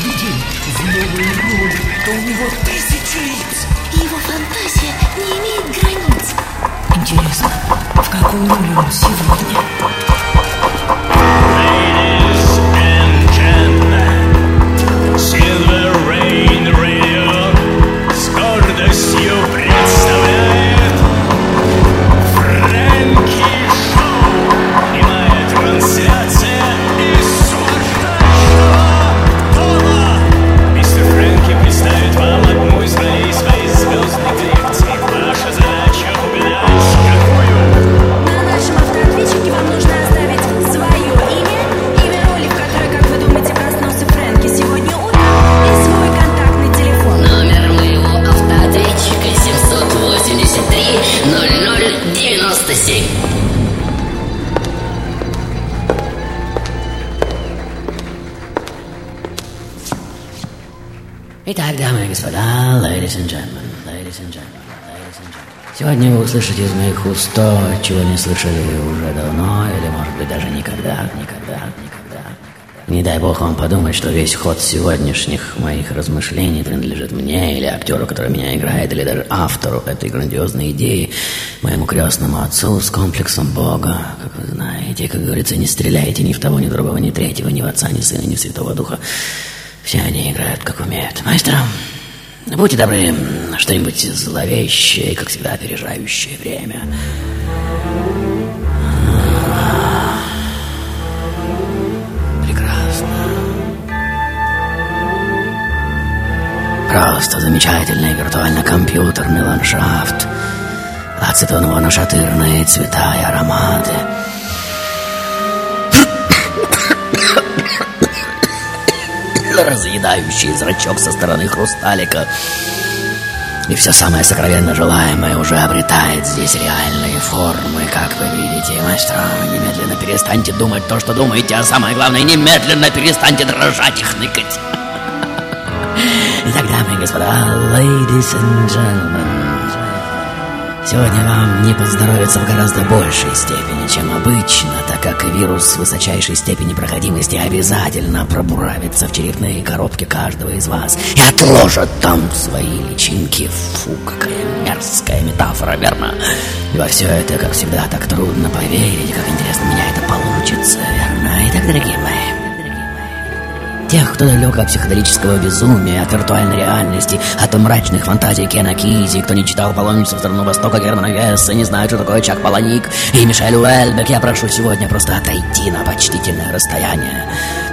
Добрый люди, это у него тысячи лиц. Его фантазия не имеет границ. Интересно, в какой роли он сегодня? Услышите из моих уст то, чего не слышали уже давно, или, может быть, даже никогда, никогда, никогда. Не дай бог вам подумать, что весь ход сегодняшних моих размышлений принадлежит мне, или актеру, который меня играет, или даже автору этой грандиозной идеи, моему крестному отцу с комплексом Бога. Как вы знаете, как говорится, не стреляйте ни в того, ни в другого, ни третьего, ни в отца, ни сына, ни святого духа. Все они играют, как умеют. Мастер, будьте добры, что-нибудь зловещее, как всегда, опережающее время. Прекрасно. Просто замечательный виртуально-компьютерный ландшафт. Ацетоново-нашатырные цвета и ароматы. Разъедающий зрачок со стороны хрусталика. И все самое сокровенно желаемое уже обретает здесь реальные формы, как вы видите. Мастер, немедленно перестаньте думать то, что думаете, а самое главное, немедленно перестаньте дрожать и хныкать. Итак, дамы и господа, ladies and gentlemen, сегодня вам не поздоровится в гораздо большей степени, чем обычно, так как вирус высочайшей степени проходимости обязательно пробуравится в черепные коробки каждого из вас и отложит там свои личинки. Фу, какая мерзкая метафора, верно? И во все это, как всегда, так трудно поверить, как интересно у меня это получится, верно? Итак, дорогие мои, Тех, кто далек от психоделического безумия, от виртуальной реальности, от мрачных фантазий Кена Кизи, кто не читал «Паломницу в страну Востока» Германа Гесса, не знает, что такое Чак Паланик и Мишель Уэльбек, я прошу сегодня просто отойти на почтительное расстояние,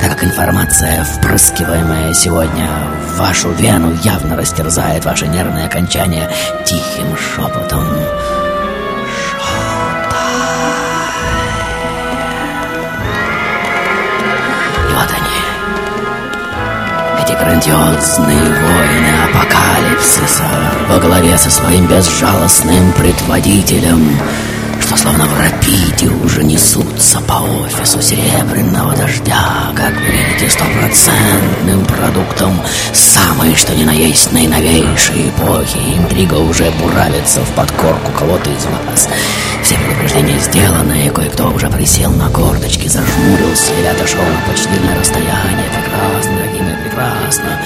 так как информация, впрыскиваемая сегодня в вашу вену, явно растерзает ваше нервное окончание тихим шепотом. Грандиозные воины апокалипсиса во главе со своим безжалостным предводителем, что словно в рапиде уже несутся по офису серебряного дождя, как видите, стопроцентным продуктом самой что ни на есть наиновейшей эпохи. Интрига уже буравится в подкорку кого-то из вас. Все предупреждения сделаны, и кое-кто уже присел на корточки, зажмурился или отошел на почтительное расстояние. Прекрасно, дорогие прекрасно.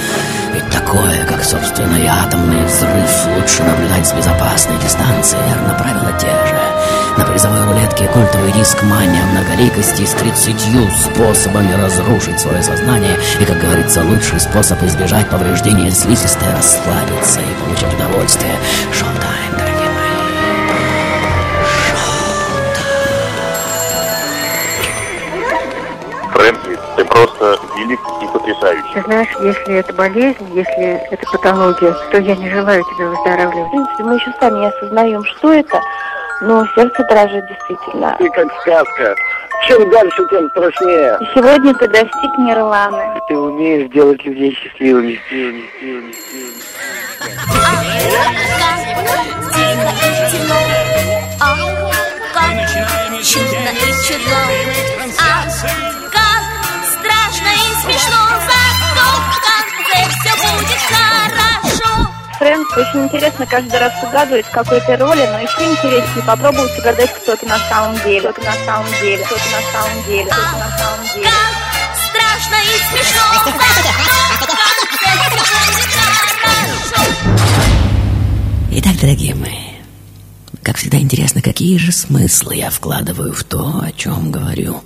Ведь такое, как, собственно, и атомный взрыв, лучше наблюдать с безопасной дистанции. Верно, правила те же. На призовой рулетке культовый диск мания многоликости с 30 способами разрушить свое сознание. И, как говорится, лучший способ избежать повреждения слизистой расслабиться и получить удовольствие. Шоу-тайм, дорогие мои. Фрэнки, ты просто велик и потрясающий. Ты знаешь, если это болезнь, если это патология, то я не желаю тебе выздоравливать. В принципе, мы еще сами не осознаем, что это, но сердце дрожит действительно. Ты как сказка. Чем дальше, тем страшнее. И сегодня ты достиг нирваны. Ты умеешь делать людей счастливыми. счастливыми, счастливыми, счастливыми. Начинаем Фрэнк. Очень интересно каждый раз угадывать какой-то роли, но еще интереснее попробовать угадать, кто ты на самом деле, кто ты на самом деле, кто ты на самом деле, кто ты на самом деле. А, страшно и смешно. Итак, дорогие мои, как всегда интересно, какие же смыслы я вкладываю в то, о чем говорю.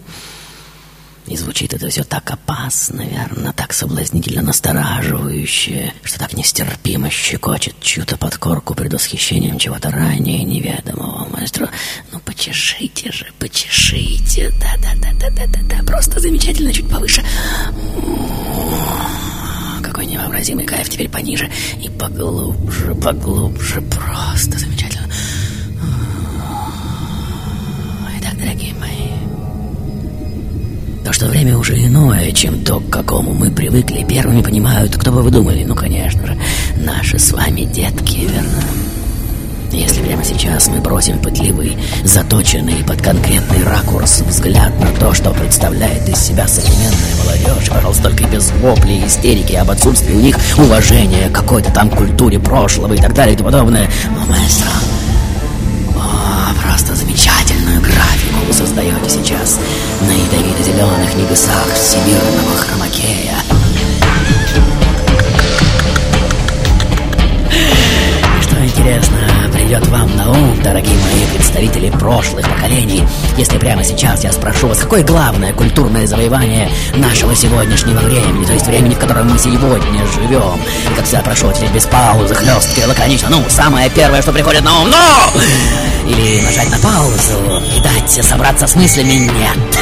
И звучит это все так опасно, верно, так соблазнительно настораживающе, что так нестерпимо щекочет чью-то подкорку предвосхищением чего-то ранее неведомого. Маэстро, ну почешите же, почешите. Да-да-да-да-да-да, просто замечательно, чуть повыше. Какой невообразимый кайф, теперь пониже и поглубже, поглубже, просто замечательно. Что время уже иное, чем то, к какому мы привыкли, первыми понимают, кто бы вы думали, ну, конечно же, наши с вами детки, верно? Если прямо сейчас мы бросим пытливый, заточенный под конкретный ракурс взгляд на то, что представляет из себя современная молодежь, пожалуйста, только без воплей истерики об отсутствии у них уважения к какой-то там культуре прошлого и так далее и тому подобное. Но, маэстро, о, просто замечательную графику вы создаете сейчас на ядовито-зеленых небесах всемирного хромакея. Что интересно, придет вам на ум, дорогие мои представители прошлых поколений, если прямо сейчас я спрошу вас, какое главное культурное завоевание нашего сегодняшнего времени, то есть времени, в котором мы сегодня живем? Как всегда прошу ответить без паузы, хлестки, лаконично, ну, самое первое, что приходит на ум, ну! Или нажать на паузу и дать собраться с мыслями «нет».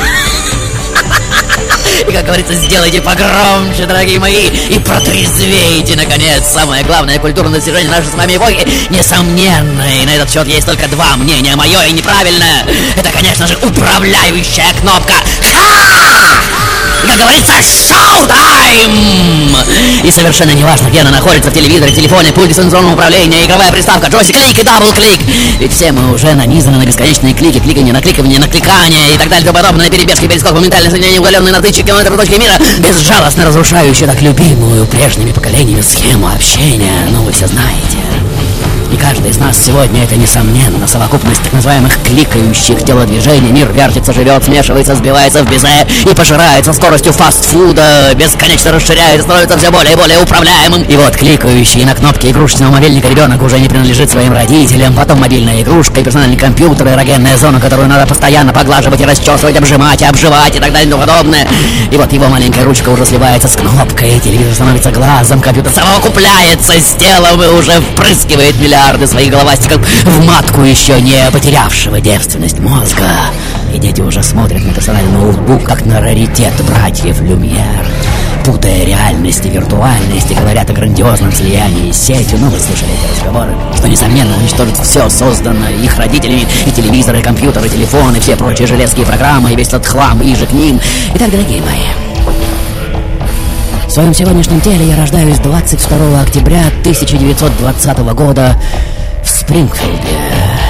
И, как говорится, сделайте погромче, дорогие мои, и протрезвейте, наконец. Самое главное культурное достижение нашей с вами эпохи, несомненно. И на этот счет есть только два мнения, мое и неправильное. Это, конечно же, управляющая кнопка. Ха! Как говорится, showtime! И совершенно неважно, где она находится, в телевизоре, телефоне, пульт дистанционного управления, игровая приставка, джойстик, клик и double-click. Ведь все мы уже нанизаны на бесконечные клики, кликанье, накликивание, накликание и так далее и подобное, перебежки, перескок, моментальное соединение, удаленные на тысячи километров точки мира, безжалостно разрушающие так любимую прежними поколениями схему общения. Ну, вы все знаете. И каждый из нас сегодня это, несомненно, совокупность так называемых кликающих телодвижений. Мир вертится, живет, смешивается, сбивается в безе и пожирается скоростью фастфуда, бесконечно расширяется, становится все более и более управляемым. И вот кликающий на кнопки игрушечного мобильника ребенок уже не принадлежит своим родителям, потом мобильная игрушка и персональный компьютер, эрогенная зона, которую надо постоянно поглаживать и расчесывать, обжимать и обживать и так далее и тому подобное. И вот его маленькая ручка уже сливается с кнопкой, телевизор становится глазом, компьютер совокупляется с телом и уже впрыскивает миллиарды своих головастиков в матку еще не потерявшего девственность мозга. И дети уже смотрят на персональный ноутбук, как на раритет братьев Люмьер, путая реальность и виртуальность, и говорят о грандиозном слиянии с сетью. Ну, вы слышали эти разговоры, что, несомненно, уничтожит все созданное их родителями, и телевизоры, и компьютеры, и телефоны, и все прочие железкие программы, и весь этот хлам, и же к ним. Итак, дорогие мои, своем сегодняшнем теле я рождаюсь 22 октября 1920 года в Спрингфилде.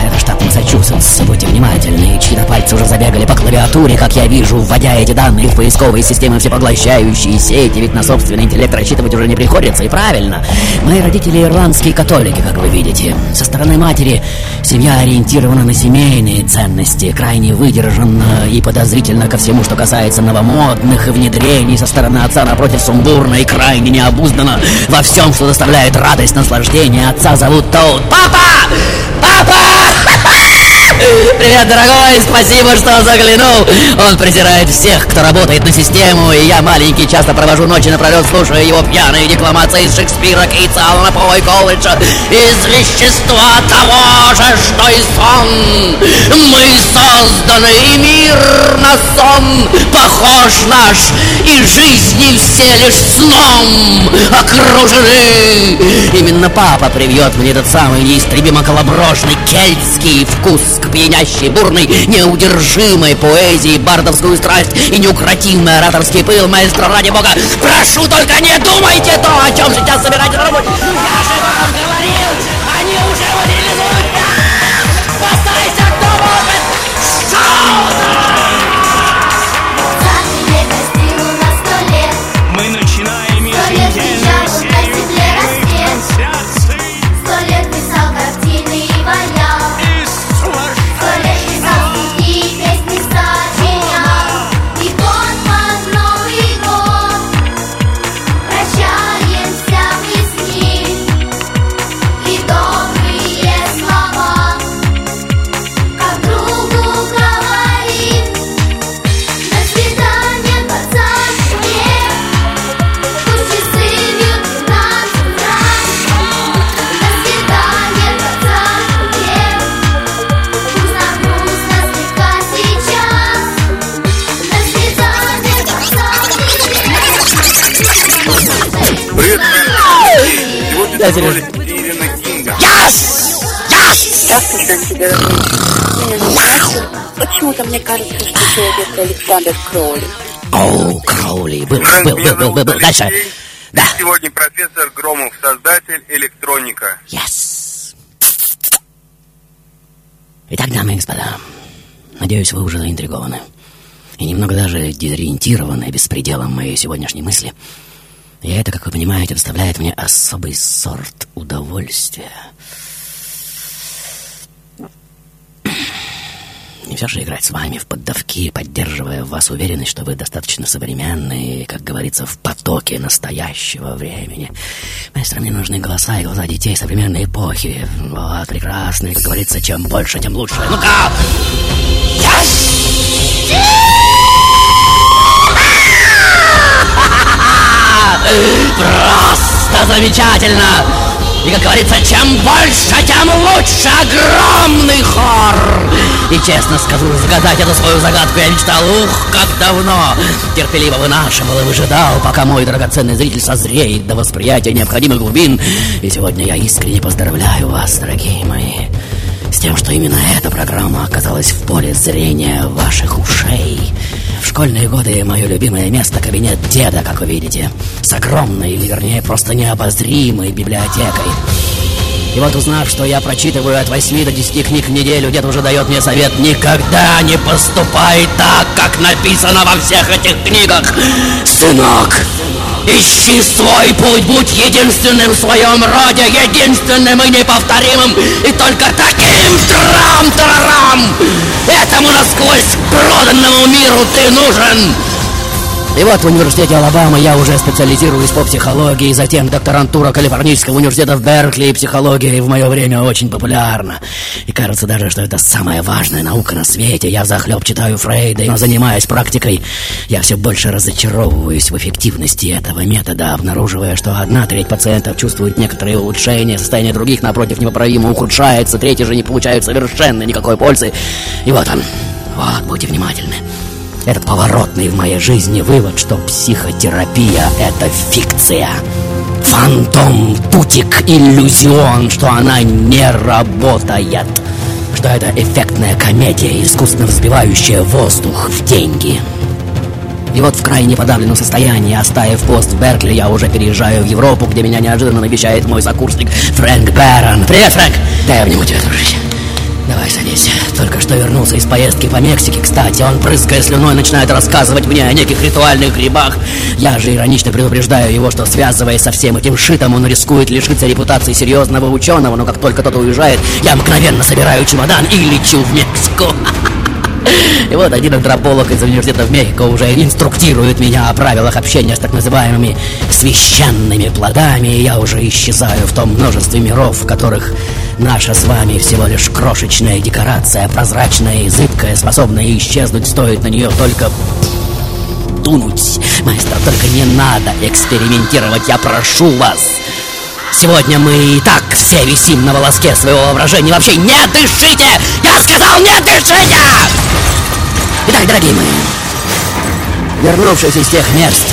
Это штат Массачусетс. Будьте внимательны, чьи-то пальцы уже забегали по клавиатуре, как я вижу, вводя эти данные в поисковые системы всепоглощающие сети, ведь на собственный интеллект рассчитывать уже не приходится, и правильно. Мои родители ирландские католики, как вы видите. Со стороны матери семья ориентирована на семейные ценности, крайне выдержанно и подозрительно ко всему, что касается новомодных внедрений со стороны отца, напротив, сумбурно и крайне необуздано во всем, что доставляет радость, наслаждение. Отца зовут Тоут. Папа! Папа! Привет, дорогой, спасибо, что заглянул. Он презирает всех, кто работает на систему, и я маленький часто провожу ночи напролет, слушая его пьяные декламации из Шекспира, Кейтса, Алана По и Колриджа, из вещества того же, что и сон. Мы созданы, и мир на сон похож наш, и жизни все лишь сном окружены. Именно папа привьет мне этот самый неистребимо колоброжный кельтский вкус к пьянящей, бурной, неудержимой поэзии, бардовскую страсть и неукротимый ораторский пыл, маэстро, ради бога, прошу, только не думайте то, о чем сейчас собираетесь на работе. Я же вам говорил, они уже Кинга. Yes! Yes! Почему-то мне кажется, что человек это Александр Кроули. Оу, Кроули. Был, был, был, был, был, был. Дальше. Да. Сегодня профессор Громов, создатель электроника. Yes. Итак, дамы и господа, надеюсь, вы уже заинтригованы. И немного даже дезориентированы беспределом моей сегодняшней мысли. И это, как вы понимаете, доставляет мне особый сорт удовольствия. Не все же играть с вами в поддавки, поддерживая в вас уверенность, что вы достаточно современны и, как говорится, в потоке настоящего времени. Маэстро, мне нужны голоса и глаза детей современной эпохи. Вот, прекрасные, как говорится, чем больше, тем лучше. Ну-ка! Просто замечательно! И, как говорится, чем больше, тем лучше огромный хор! И честно скажу, загадать эту свою загадку я мечтал, ух, как давно! Терпеливо вынашивал и выжидал, пока мой драгоценный зритель созреет до восприятия необходимых глубин. И сегодня я искренне поздравляю вас, дорогие мои, с тем, что именно эта программа оказалась в поле зрения ваших ушей. В школьные годы мое любимое место — кабинет деда, как вы видите, с огромной, или вернее, просто необозримой библиотекой. И вот узнав, что я прочитываю от 8 до 10 книг в неделю, дед уже дает мне совет «Никогда не поступай так, как написано во всех этих книгах, сынок!» Ищи свой путь, будь единственным в своем роде, единственным и неповторимым, и только таким трам-тарарам! Этому насквозь проданному миру ты нужен! И вот в университете Алабамы я уже специализируюсь по психологии, затем докторантура Калифорнийского университета в Беркли, и психология в мое время очень популярна. И кажется даже, что это самая важная наука на свете. Я захлеб читаю Фрейда, но занимаясь практикой, я все больше разочаровываюсь в эффективности этого метода, обнаруживая, что одна треть пациентов чувствует некоторые улучшения, состояние других, напротив, непоправимо ухудшается, третьи же не получают совершенно никакой пользы. И вот он. Вот, будьте внимательны. Этот поворотный в моей жизни вывод, что психотерапия — это фикция. Фантом, тутик, иллюзион, что она не работает. Что это эффектная комедия, искусственно взбивающая воздух в деньги. И вот в крайне подавленном состоянии, оставив пост в Беркли, я уже переезжаю в Европу, где меня неожиданно навещает мой сокурсник Фрэнк Бэрон. Привет, Фрэнк! Дай обниму тебя, дружище. Давай садись. Только что вернулся из поездки по Мексике, кстати. Он, прыская слюной, начинает рассказывать мне о неких ритуальных грибах. Я же иронично предупреждаю его, что, связываясь со всем этим шитом, он рискует лишиться репутации серьезного ученого. Но как только тот уезжает, я мгновенно собираю чемодан и лечу в Мексику. И вот один антрополог из университета в Мехико уже инструктирует меня о правилах общения с так называемыми священными плодами, и я уже исчезаю в том множестве миров, в которых наша с вами всего лишь крошечная декорация, прозрачная и зыбкая, способная исчезнуть, стоит на нее только дунуть. Маэстро, только не надо экспериментировать, я прошу вас. Сегодня мы и так все висим на волоске своего воображения. Вообще не дышите! Я сказал, не дышите! Итак, дорогие мои, вернувшись из тех мест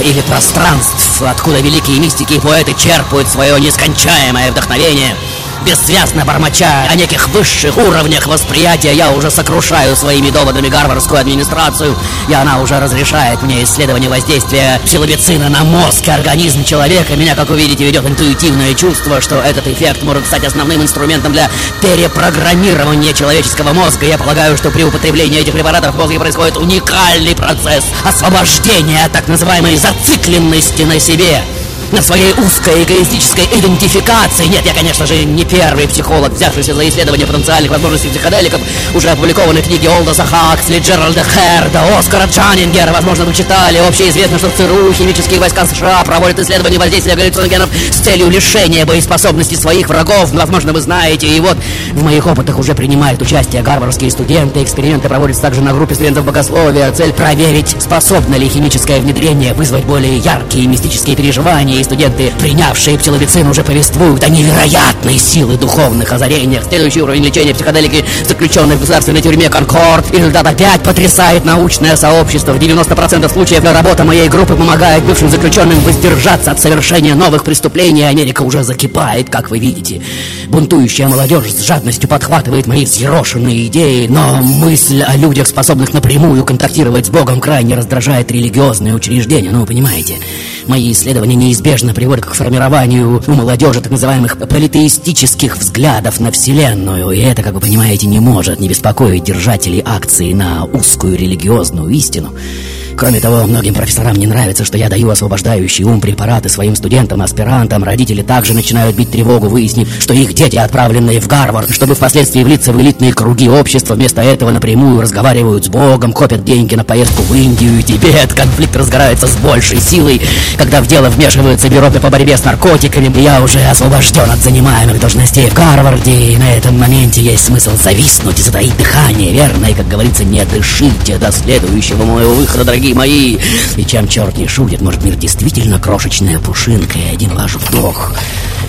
э, или пространств, откуда великие мистики и поэты черпают свое нескончаемое вдохновение, бессвязно бормоча о неких высших уровнях восприятия, я уже сокрушаю своими доводами гарвардскую администрацию, и она уже разрешает мне исследование воздействия псилобицина на мозг и организм человека. Меня, как вы видите, ведет интуитивное чувство, что этот эффект может стать основным инструментом для перепрограммирования человеческого мозга. Я полагаю, что при употреблении этих препаратов в мозге происходит уникальный процесс освобождения от так называемой зацикленности на себе на своей узкой эгоистической идентификации. Нет, я, конечно же, не первый психолог, взявшийся за исследование потенциальных возможностей психоделиков. Уже опубликованы книги Олдоса Хаксли, Джеральда Херда, Оскара Джанингера. Возможно, вы читали. Общеизвестно, что в ЦРУ химические войска США проводят исследования воздействия галлюциногенов с целью лишения боеспособности своих врагов. Возможно, вы знаете. И вот в моих опытах уже принимают участие гарвардские студенты. Эксперименты проводятся также на группе студентов богословия. Цель проверить, способно ли химическое внедрение вызвать более яркие мистические переживания мои студенты, принявшие псилобицин, уже повествуют о невероятной силы духовных озарениях. Следующий уровень лечения психоделики, заключенный в государственной тюрьме Конкорд. И результат опять потрясает научное сообщество. В 90% случаев работа моей группы помогает бывшим заключенным воздержаться от совершения новых преступлений. Америка уже закипает, как вы видите. Бунтующая молодежь с жадностью подхватывает мои взъерошенные идеи, но мысль о людях, способных напрямую контактировать с Богом, крайне раздражает религиозные учреждения. Ну, вы понимаете, мои исследования неизбежно приводят к формированию у молодежи так называемых политеистических взглядов на Вселенную. И это, как вы понимаете, не может не беспокоить держателей акции на узкую религиозную истину. Кроме того, многим профессорам не нравится, что я даю освобождающий ум препараты своим студентам, аспирантам. Родители также начинают бить тревогу, выяснив, что их дети, отправленные в Гарвард, чтобы впоследствии влиться в элитные круги общества, вместо этого напрямую разговаривают с Богом, копят деньги на поездку в Индию и Тибет. Конфликт разгорается с большей силой, когда в дело вмешивается бюро по борьбе с наркотиками. Я уже освобожден от занимаемых должностей в Гарварде, и на этом моменте есть смысл зависнуть и затаить дыхание, верно? И, как говорится, не дышите до следующего моего выхода, дорогие мои. И чем черт не шутит, может мир действительно крошечная пушинка и один ваш вдох.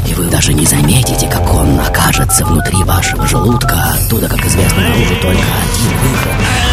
И вы даже не заметите, как он окажется внутри вашего желудка. Оттуда, как известно, наружу только один выход.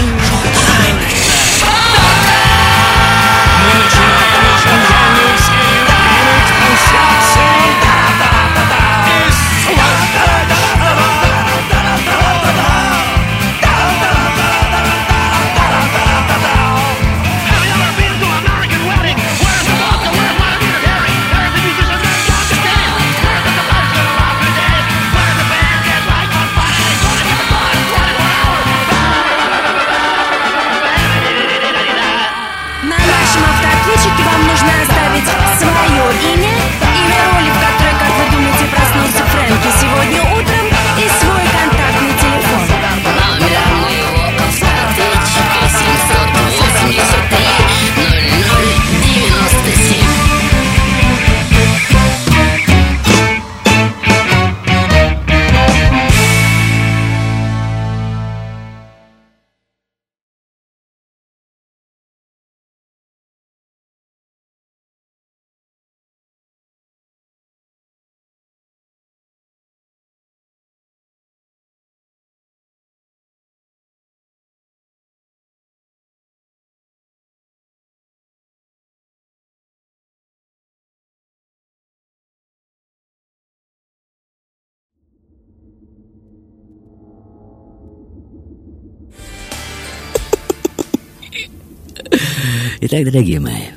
Итак, дорогие мои,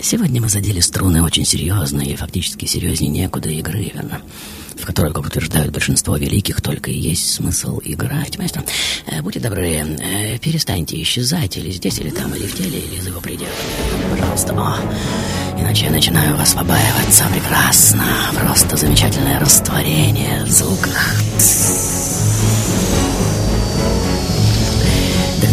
сегодня мы задели струны очень серьезные, и фактически серьезнее некуда игры, верно? В которой, как утверждают большинство великих, только и есть смысл играть. Маэстро, э, будьте добры, э, перестаньте исчезать или здесь, или там, или в теле, или за его пределами. Пожалуйста, о, иначе я начинаю побаиваться. Прекрасно, просто замечательное растворение в звуках. Так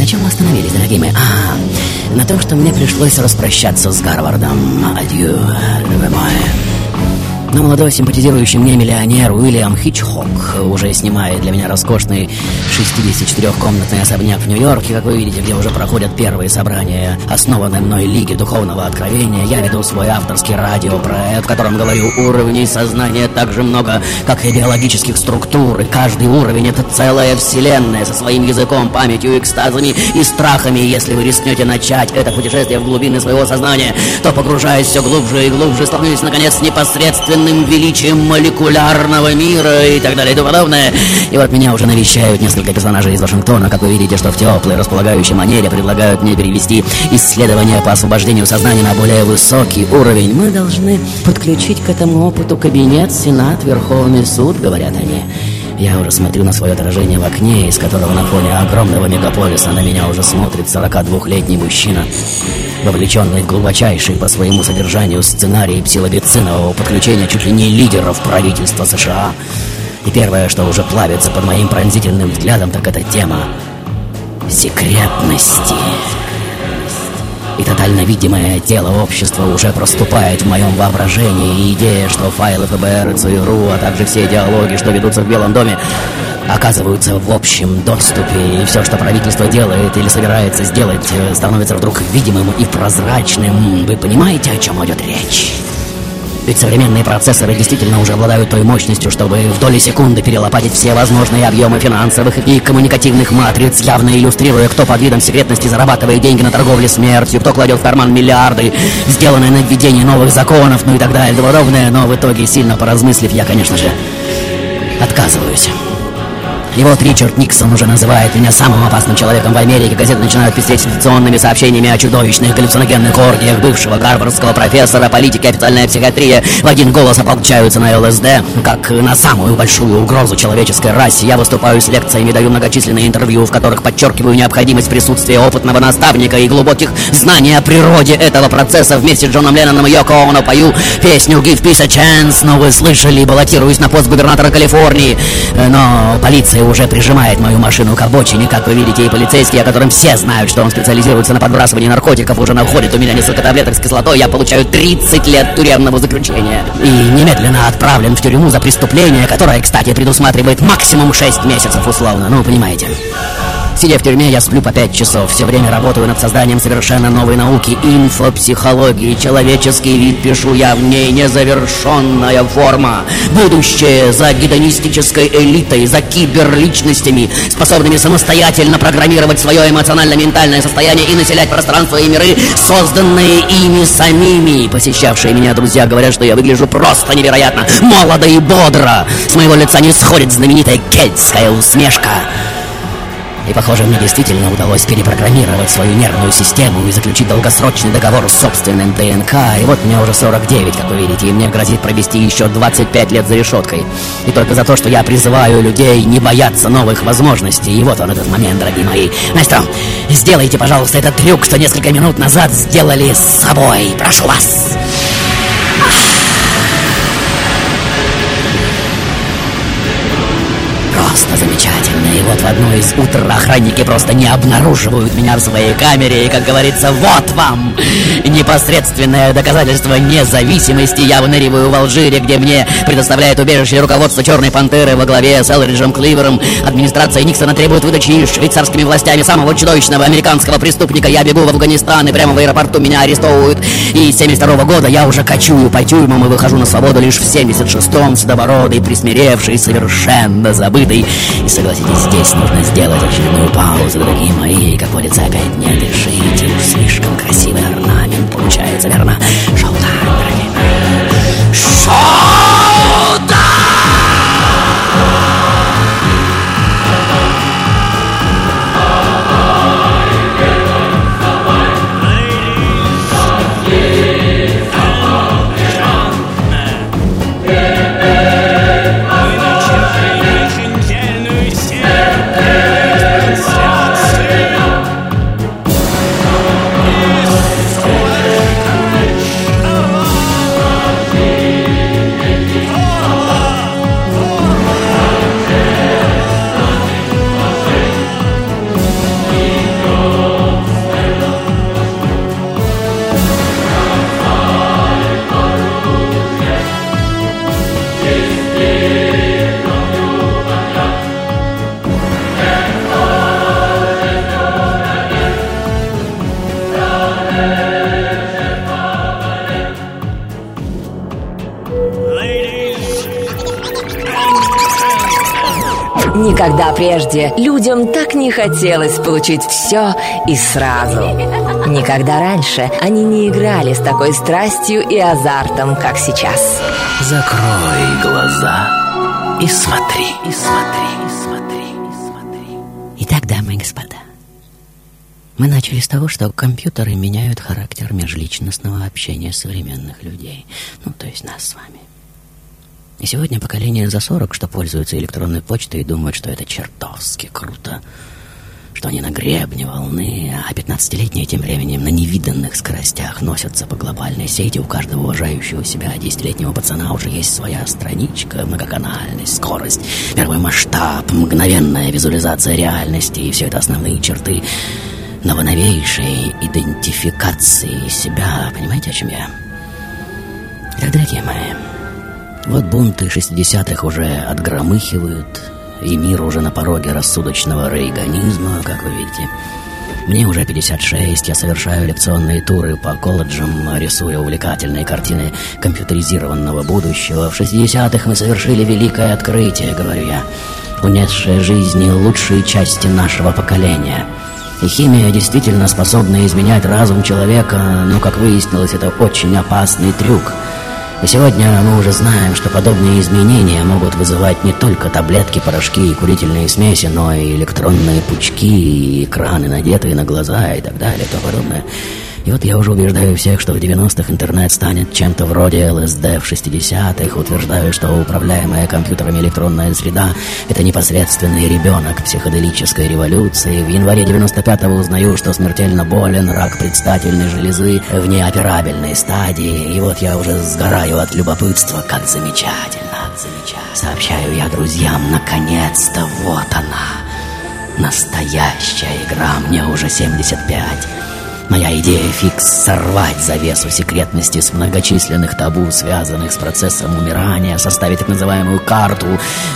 на чем мы остановились, дорогие мои? А, на том, что мне пришлось распрощаться с Гарвардом. Адью, любой мой. Но молодой симпатизирующий мне миллионер Уильям Хичхок уже снимает для меня роскошный 64-комнатный особняк в Нью-Йорке, как вы видите, где уже проходят первые собрания основанной мной Лиги Духовного Откровения. Я веду свой авторский радиопроект, в котором говорю, уровней сознания так же много, как и биологических структур, и каждый уровень — это целая вселенная со своим языком, памятью, экстазами и страхами. Если вы рискнете начать это путешествие в глубины своего сознания, то, погружаясь все глубже и глубже, столкнетесь, наконец, с непосредственным величием молекулярного мира и так далее и тому подобное. И вот меня уже навещают несколько персонажей из Вашингтона, как вы видите, что в теплой, располагающей манере предлагают мне перевести исследования по освобождению сознания на более высокий уровень. Мы должны подключить к этому опыту кабинет, сенат, Верховный суд, говорят они. Я уже смотрю на свое отражение в окне, из которого на фоне огромного мегаполиса на меня уже смотрит 42-летний мужчина, вовлеченный в глубочайший по своему содержанию сценарий псилобицинового подключения чуть ли не лидеров правительства США. И первое, что уже плавится под моим пронзительным взглядом, так это тема секретности. И тотально видимое тело общества уже проступает в моем воображении. И идея, что файлы ФБР и ЦРУ, а также все диалоги, что ведутся в Белом доме, оказываются в общем доступе. И все, что правительство делает или собирается сделать, э, становится вдруг видимым и прозрачным. Вы понимаете, о чем идет речь? Ведь современные процессоры действительно уже обладают той мощностью, чтобы в доли секунды перелопатить все возможные объемы финансовых и коммуникативных матриц, явно иллюстрируя, кто под видом секретности зарабатывает деньги на торговле смертью, кто кладет в карман миллиарды, сделанные на введение новых законов, ну и так далее, подобное. Но в итоге, сильно поразмыслив, я, конечно же, отказываюсь. И вот Ричард Никсон уже называет меня самым опасным человеком в Америке. Газеты начинают пестреть сенсационными сообщениями о чудовищных галлюциногенных оргиях бывшего гарвардского профессора, политики, официальная психиатрия. В один голос ополчаются на ЛСД, как на самую большую угрозу человеческой расе. Я выступаю с лекциями, даю многочисленные интервью, в которых подчеркиваю необходимость присутствия опытного наставника и глубоких знаний о природе этого процесса. Вместе с Джоном Ленноном и Йоко Оно пою песню «Give Peace a Chance», но вы слышали, баллотируюсь на пост губернатора Калифорнии. Но полиция уже прижимает мою машину к обочине, как вы видите, и полицейский, о котором все знают, что он специализируется на подбрасывании наркотиков, уже находит у меня несколько таблеток с кислотой, я получаю 30 лет тюремного заключения. И немедленно отправлен в тюрьму за преступление, которое, кстати, предусматривает максимум 6 месяцев условно, ну, понимаете. Сидя в тюрьме, я сплю по пять часов. Все время работаю над созданием совершенно новой науки инфопсихологии. Человеческий вид пишу я в ней незавершенная форма. Будущее за гедонистической элитой, за киберличностями, способными самостоятельно программировать свое эмоционально-ментальное состояние и населять пространство и миры, созданные ими самими. Посещавшие меня друзья говорят, что я выгляжу просто невероятно молодо и бодро. С моего лица не сходит знаменитая кельтская усмешка. И, похоже, мне действительно удалось перепрограммировать свою нервную систему и заключить долгосрочный договор с собственным ДНК. И вот мне уже 49, как вы видите, и мне грозит провести еще 25 лет за решеткой. И только за то, что я призываю людей не бояться новых возможностей. И вот он этот момент, дорогие мои. Настя, сделайте, пожалуйста, этот трюк, что несколько минут назад сделали с собой. Прошу вас. В одно из утр охранники просто не обнаруживают меня в своей камере. И, как говорится, вот вам непосредственное доказательство независимости. Я выныриваю в Алжире, где мне предоставляет убежище руководство Черной Пантеры во главе с Элриджем Кливером. Администрация Никсона требует выдачи швейцарскими властями самого чудовищного американского преступника. Я бегу в Афганистан, и прямо в аэропорту меня арестовывают. И с 72 года я уже кочую по тюрьмам и выхожу на свободу лишь в 76-м, седобородый, присмиревший, совершенно забытый. И согласитесь, здесь нужно сделать очередную паузу, дорогие мои. Как водится, опять не дышите. Уж слишком красивый орнамент получается, верно? Прежде людям так не хотелось получить все и сразу. Никогда раньше они не играли с такой страстью и азартом, как сейчас. Закрой глаза и смотри, и смотри, и смотри, и смотри. Итак, дамы и господа, мы начали с того, что компьютеры меняют характер межличностного общения современных людей. Ну, то есть нас с вами. И сегодня поколение за 40, что пользуются электронной почтой и думают, что это чертовски круто, что они на гребне волны, а 15-летние тем временем на невиданных скоростях носятся по глобальной сети. У каждого уважающего себя 10-летнего пацана уже есть своя страничка, многоканальность, скорость, первый масштаб, мгновенная визуализация реальности, и все это основные черты новоновейшей идентификации себя. Понимаете, о чем я? Итак, дорогие мои, вот бунты 60-х уже отгромыхивают, и мир уже на пороге рассудочного рейганизма, как вы видите. Мне уже 56, я совершаю лекционные туры по колледжам, рисуя увлекательные картины компьютеризированного будущего. В 60-х мы совершили великое открытие, говорю я, унесшее жизни лучшие части нашего поколения. И химия действительно способна изменять разум человека, но, как выяснилось, это очень опасный трюк – и сегодня мы уже знаем, что подобные изменения могут вызывать не только таблетки, порошки и курительные смеси, но и электронные пучки, и экраны, надетые на глаза и так далее и тому подобное. И вот я уже убеждаю всех, что в 90-х интернет станет чем-то вроде ЛСД в 60-х, утверждаю, что управляемая компьютерами электронная среда — это непосредственный ребенок психоделической революции. В январе 95-го узнаю, что смертельно болен рак предстательной железы в неоперабельной стадии. И вот я уже сгораю от любопытства, как замечательно, замечательно. Сообщаю я друзьям, наконец-то вот она. Настоящая игра, мне уже 75. Моя идея фикс — сорвать завесу секретности с многочисленных табу, связанных с процессом умирания, составить так называемую карту,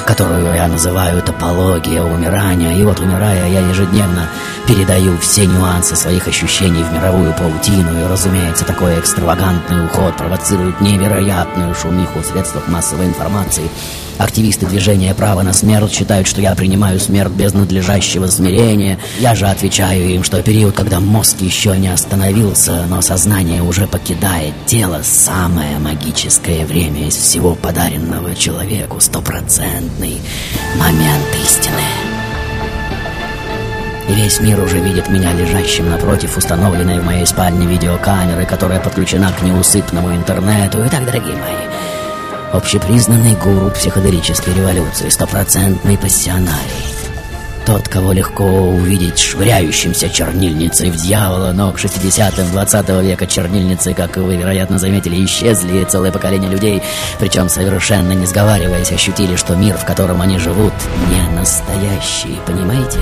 которую я называю топология умирания. И вот, умирая, я ежедневно передаю все нюансы своих ощущений в мировую паутину. И, разумеется, такой экстравагантный уход провоцирует невероятную шумиху в средствах массовой информации — Активисты движения «Право на смерть» считают, что я принимаю смерть без надлежащего смирения. Я же отвечаю им, что период, когда мозг еще не остановился, но сознание уже покидает тело, самое магическое время из всего подаренного человеку, стопроцентный момент истины. И весь мир уже видит меня лежащим напротив установленной в моей спальне видеокамеры, которая подключена к неусыпному интернету. Итак, дорогие мои, Общепризнанный гуру психоделической революции, стопроцентный пассионарий. Тот, кого легко увидеть швыряющимся чернильницей в дьявола, но к 60-м 20 века чернильницы, как вы, вероятно, заметили, исчезли, и целое поколение людей, причем совершенно не сговариваясь, ощутили, что мир, в котором они живут, не настоящий, понимаете?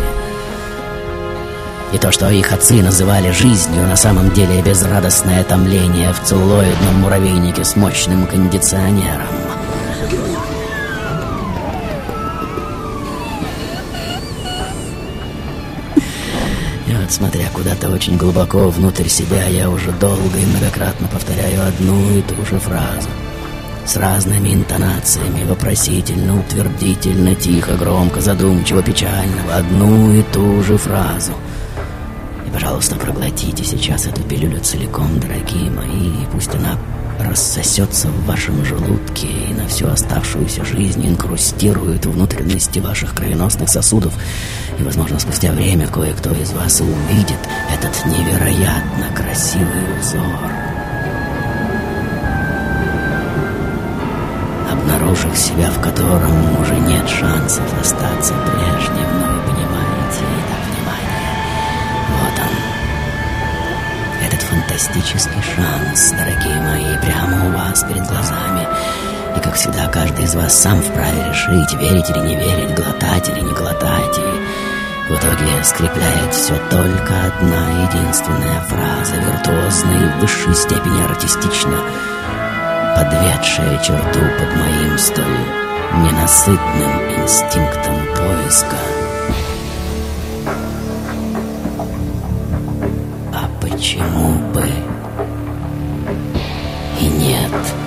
И то, что их отцы называли жизнью, на самом деле безрадостное томление в целлулоидном муравейнике с мощным кондиционером. Вот, смотря куда-то очень глубоко внутрь себя, я уже долго и многократно повторяю одну и ту же фразу. С разными интонациями, вопросительно, утвердительно, тихо, громко, задумчиво, печально, одну и ту же фразу — и, пожалуйста, проглотите сейчас эту пилюлю целиком, дорогие мои, и пусть она рассосется в вашем желудке и на всю оставшуюся жизнь инкрустирует внутренности ваших кровеносных сосудов. И, возможно, спустя время кое-кто из вас увидит этот невероятно красивый узор. Обнаружив себя, в котором уже нет шансов остаться прежним, фантастический шанс, дорогие мои, прямо у вас перед глазами. И, как всегда, каждый из вас сам вправе решить, верить или не верить, глотать или не глотать. И в итоге скрепляет все только одна единственная фраза, виртуозная и в высшей степени артистично, подведшая черту под моим столь ненасытным инстинктом поиска — Почему бы и нет?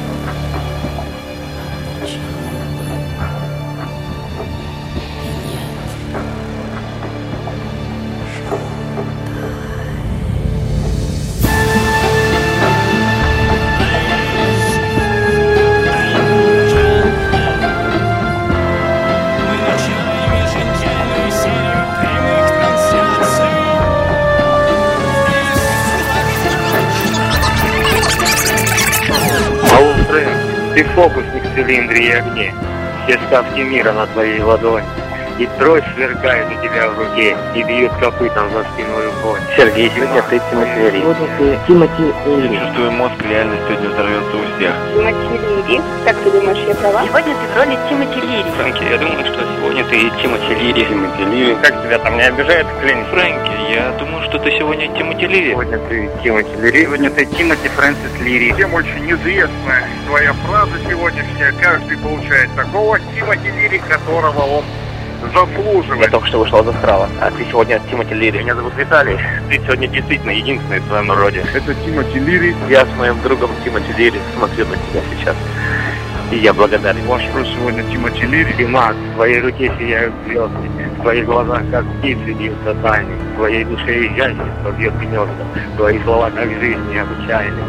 Ты фокусник в цилиндре и огне, все ставки мира на твоей ладони. И трость сверкает у тебя в руке и бьет копытом за спиной. Сергей, сегодня ты Тимофей Лири. Сегодня ты Тимати Лири. Я чувствую, мозг реально сегодня взорвется у всех. Тимати Лири. Как ты думаешь, я права? Сегодня ты в роли Тимати Лири. Фрэнки, я думаю, что сегодня ты Тимати Лири. Тимати Лири. Как тебя там не обижает Клин? Фрэнки, я думаю, что ты сегодня Тимати Лири. Сегодня ты Тимати Лири. Сегодня ты Тимати Фрэнсис Лири. Всем очень известная твоя фраза сегодняшняя. Каждый получает такого Тимати Лири, которого он заслуживает. Я только что вышел из храма, а ты сегодня Тимоти Лири. Меня зовут Виталий. Ты сегодня действительно единственный в своем роде. Это Тимоти Лири. Я с моим другом Тимоти Лири смотрю на тебя сейчас. И я благодарен. Ваш роль сегодня Тимоти Лири. Дима, в твоей руке сияют звезды. В твоих глазах, как птицы, бьются тайны. В твоей душе изящество бьет гнезда. Твои слова, как жизнь необычайны.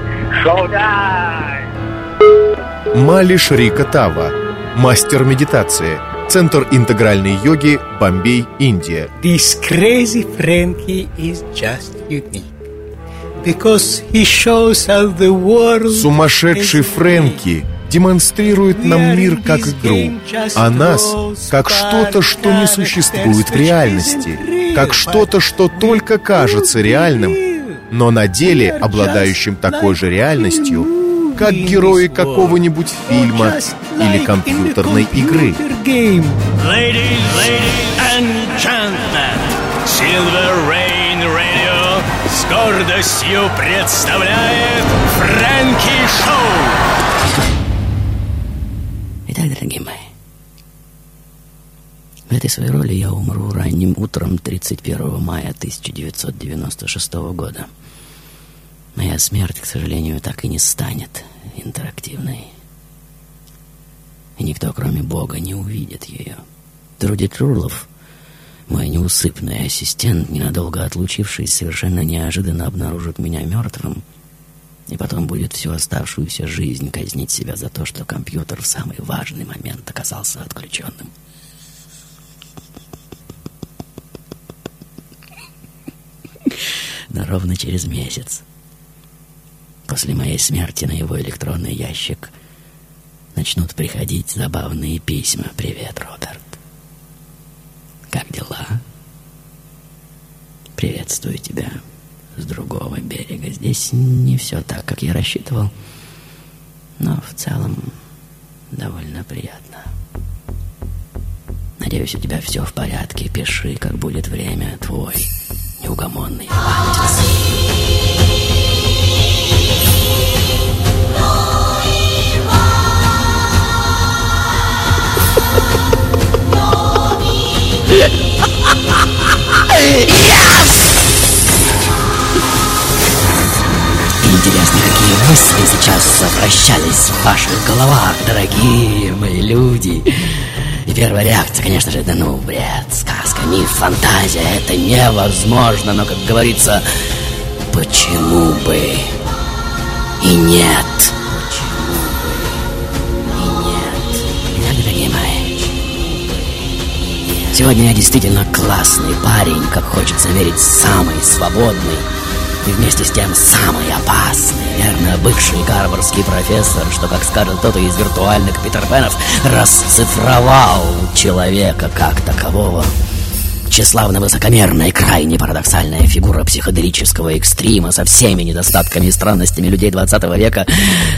Шоу-дай! Мали Шрика Тава, мастер медитации, Центр интегральной йоги, Бомбей, Индия. This crazy Frankie is just unique. Because he shows how the world Сумасшедший Фрэнки демонстрирует нам мир как игру, а нас как что-то, что не существует в реальности, как что-то, что только кажется реальным, но на деле обладающим такой же реальностью, как герои какого-нибудь фильма или компьютерной игры. Silver Rain Radio с гордостью представляет Фрэнки Шоу. Итак, дорогие мои, в этой своей роли я умру ранним утром 31 мая 1996 года. Моя смерть, к сожалению, так и не станет интерактивной. И никто, кроме Бога, не увидит ее. Труди Трурлов, мой неусыпный ассистент, ненадолго отлучившись, совершенно неожиданно обнаружит меня мертвым, и потом будет всю оставшуюся жизнь казнить себя за то, что компьютер в самый важный момент оказался отключенным. Но ровно через месяц после моей смерти на его электронный ящик начнут приходить забавные письма. Привет, Роберт. Как дела? Приветствую тебя с другого берега. Здесь не все так, как я рассчитывал, но в целом довольно приятно. Надеюсь, у тебя все в порядке. Пиши, как будет время, твой неугомонный Интересно, какие мысли сейчас вращались в ваших головах, дорогие мои люди. И первая реакция, конечно же, да ну, бред, сказка, миф, фантазия, это невозможно. Но, как говорится, почему бы и нет? Сегодня я действительно классный парень, как хочется верить, самый свободный и вместе с тем самый опасный, верно, бывший гарвардский профессор, что, как скажет кто-то из виртуальных Питерпенов, расцифровал человека как такового. Тщеславно высокомерная и крайне парадоксальная фигура психоделического экстрима со всеми недостатками и странностями людей 20 века.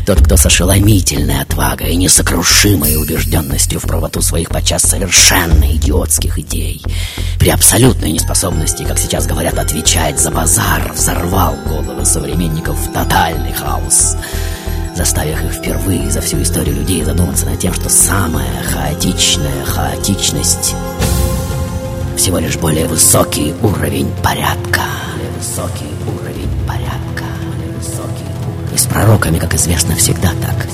Тот, кто с ошеломительной отвагой и несокрушимой убежденностью в правоту своих подчас совершенно идиотских идей, при абсолютной неспособности, как сейчас говорят, отвечать за базар, взорвал головы современников в тотальный хаос заставив их впервые за всю историю людей задуматься над тем, что самая хаотичная хаотичность всего лишь более высокий уровень порядка. Высокий уровень порядка. И с пророками, как известно, всегда так.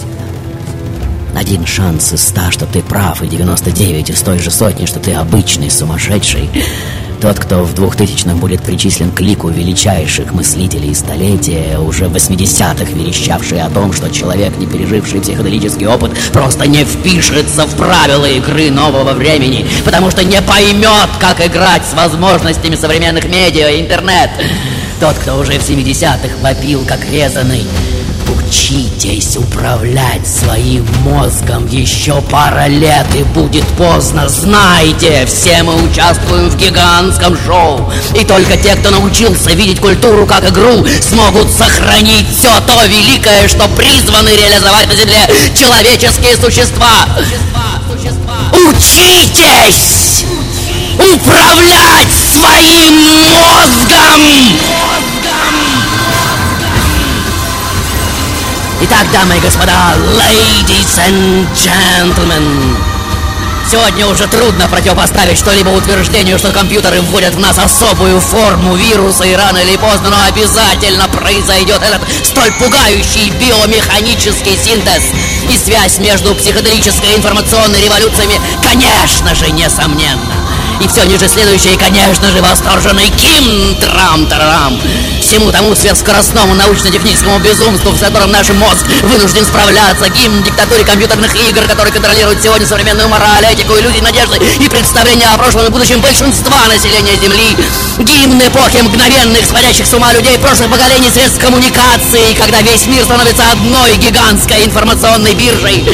Один шанс из ста, что ты прав, и 99 из той же сотни, что ты обычный сумасшедший. Тот, кто в 2000-м будет причислен к лику величайших мыслителей столетия, уже в 80-х верещавший о том, что человек, не переживший психоделический опыт, просто не впишется в правила игры нового времени, потому что не поймет, как играть с возможностями современных медиа и интернет. Тот, кто уже в 70-х вопил, как резанный, Учитесь управлять своим мозгом еще пара лет и будет поздно. Знайте, все мы участвуем в гигантском шоу. И только те, кто научился видеть культуру как игру, смогут сохранить все то великое, что призваны реализовать на Земле человеческие существа. Учитесь управлять своим мозгом! Итак, дамы и господа, ladies and gentlemen, Сегодня уже трудно противопоставить что-либо утверждению, что компьютеры вводят в нас особую форму вируса, и рано или поздно, но обязательно произойдет этот столь пугающий биомеханический синтез. И связь между психоделической и информационной революциями, конечно же, несомненна. И все ниже следующее, конечно же, восторженный Ким Трам-Тарам. Всему тому сверхскоростному научно-техническому безумству, с которым наш мозг вынужден справляться. Гимн диктатуре компьютерных игр, который контролирует сегодня современную мораль, этику, иллюзии, надежды и представления о прошлом и будущем большинства населения Земли. Гимн эпохи мгновенных, сводящих с ума людей прошлых поколений средств коммуникации, когда весь мир становится одной гигантской информационной биржей.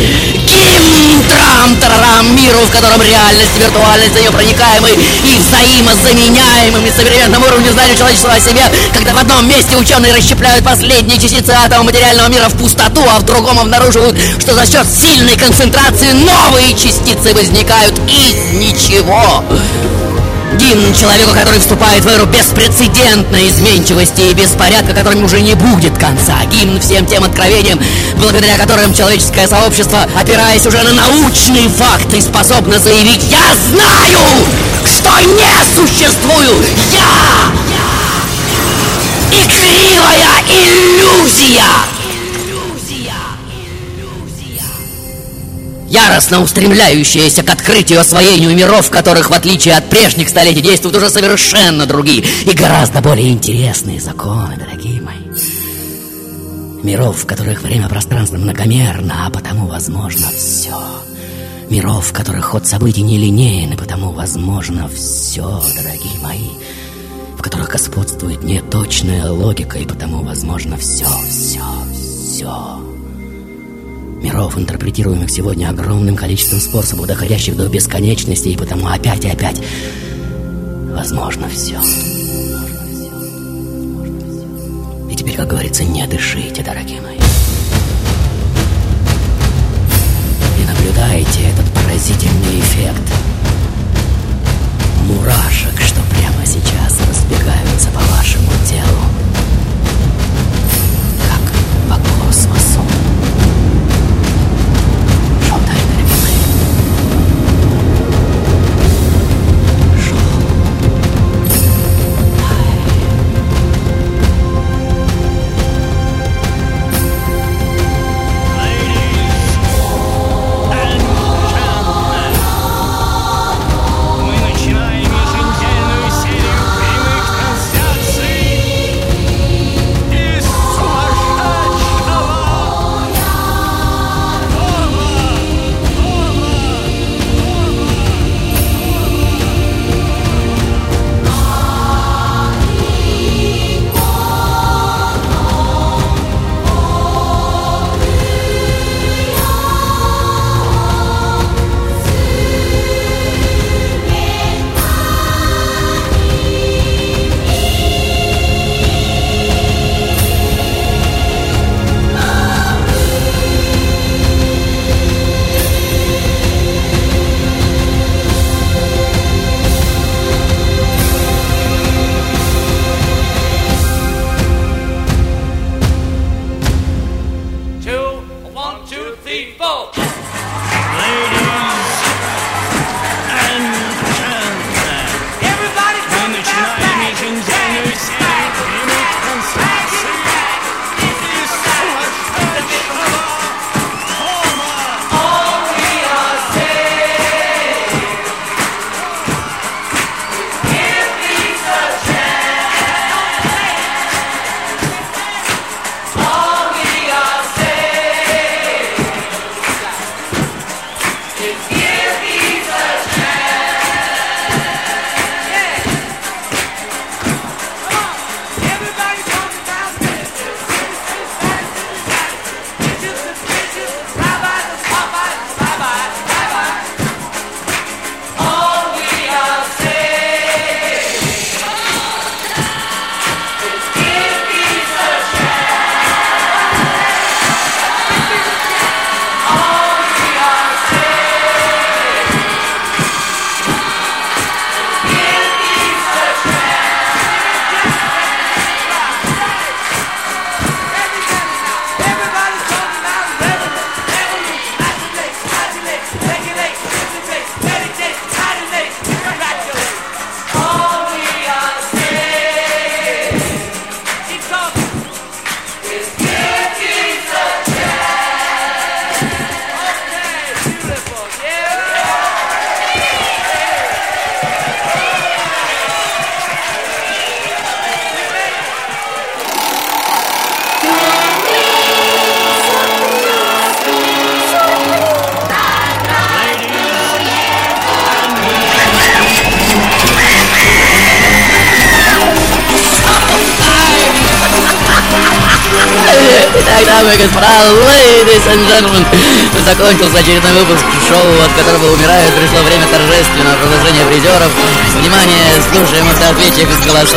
Гимн Трам-Тарам миру, в котором реальность и виртуальность нее проникаемы и взаимозаменяемыми современном уровне знания человечества о себе, когда в одном месте ученые расщепляют последние частицы атома материального мира в пустоту, а в другом обнаруживают, что за счет сильной концентрации новые частицы возникают из ничего. Гимн человеку, который вступает в эру беспрецедентной изменчивости и беспорядка, которым уже не будет конца. Гимн всем тем откровениям, благодаря которым человеческое сообщество, опираясь уже на научные факты, способно заявить «Я знаю, что не существую! Я!» Игривая иллюзия! яростно устремляющаяся к открытию освоению миров, в которых, в отличие от прежних столетий, действуют уже совершенно другие и гораздо более интересные законы, дорогие мои. Миров, в которых время-пространство многомерно, а потому возможно все. Миров, в которых ход событий нелинеен, и потому возможно все, дорогие мои. Которых господствует неточная логика, и потому возможно все, все, все миров, интерпретируемых сегодня огромным количеством способов, доходящих до бесконечности, и потому опять и опять возможно все. И теперь, как говорится, не дышите, дорогие мои. И наблюдайте этот поразительный эффект мурашек, что сейчас разбегаются по вашему телу, как по космосу. Мы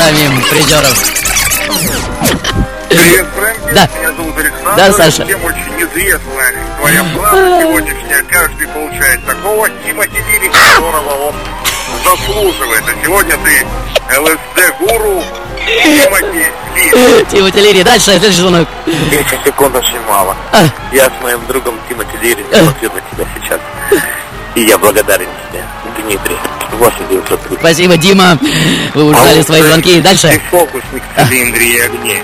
голосами призеров. Привет, Фрэнки. Да. Меня зовут Александр. Да, Саша. Всем очень известная твоя фраза сегодняшняя. Каждый получает такого Тимати Лири, которого он заслуживает. А сегодня ты ЛСД-гуру Тимати Лири. Тимати Лири. Дальше, следующий звонок. 10 секунд очень мало. Я с моим другом Тимати Лири смотрю на тебя сейчас. И я благодарен тебе, Дмитрий. 8900 Спасибо, Дима. Вы уже дали свои звонки. Ты Дальше. фокусник в цилиндре и огне.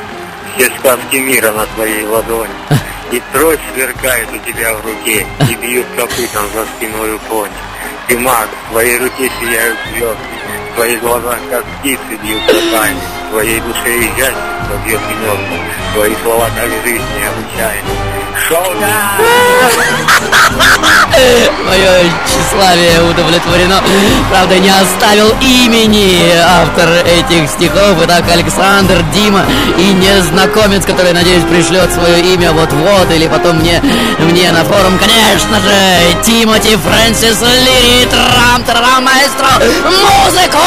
Все сказки мира на твоей ладони. И трость сверкает у тебя в руке, и бьют копытом за спиной кони. Ты маг, в твоей руке сияют звезды, в твоих глазах, как птицы, бьют в твоей душе изящество бьет гнезда, твои слова, как жизнь необычайны. Мое тщеславие удовлетворено. Правда, не оставил имени автор этих стихов. Итак, Александр, Дима и незнакомец, который, надеюсь, пришлет свое имя вот-вот или потом мне, мне на форум. Конечно же, Тимоти Фрэнсис Лири, трам-тарам, маэстро, музыку!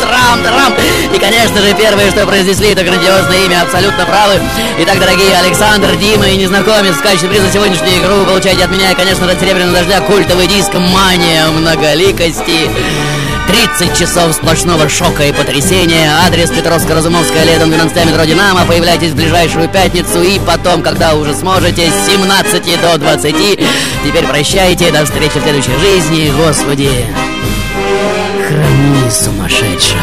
Трам-тарам! И, конечно же, первое, что произнесли, это грандиозное имя, абсолютно правы. Итак, дорогие Александр, Дима и незнакомец, в качестве приза сегодняшнюю игру вы получаете от меня конечно же, от Серебряного дождя культовый диск «Мания многоликости». 30 часов сплошного шока и потрясения. Адрес Петровско-Разумовская, летом 12 метро «Динамо». Появляйтесь в ближайшую пятницу и потом, когда уже сможете, с 17 до 20. Теперь прощайте, до встречи в следующей жизни. Господи, храни сумасшедших.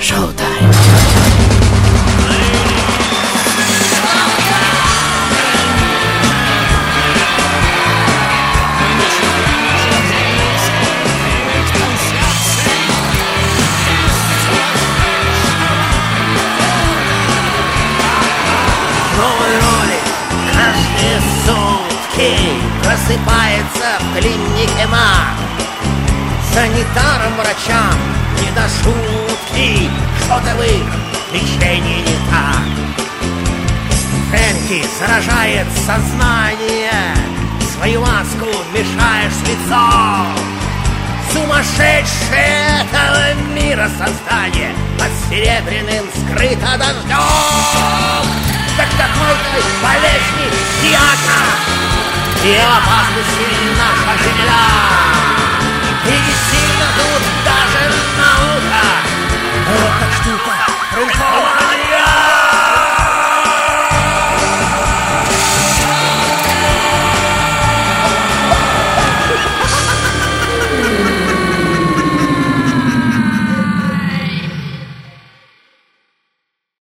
Шоу-тайм. Просыпается в клинике маг Санитарам, врачам не до шутки Что-то в их не так. Фрэнки заражает сознание Свою маску мешаешь в лицо Сумасшедшее этого мира создание Под серебряным скрыто дождем. Так какой ты болезни дьяка и опасности нашего земля. И не сильно тут даже наука. Вот так штука. Происходит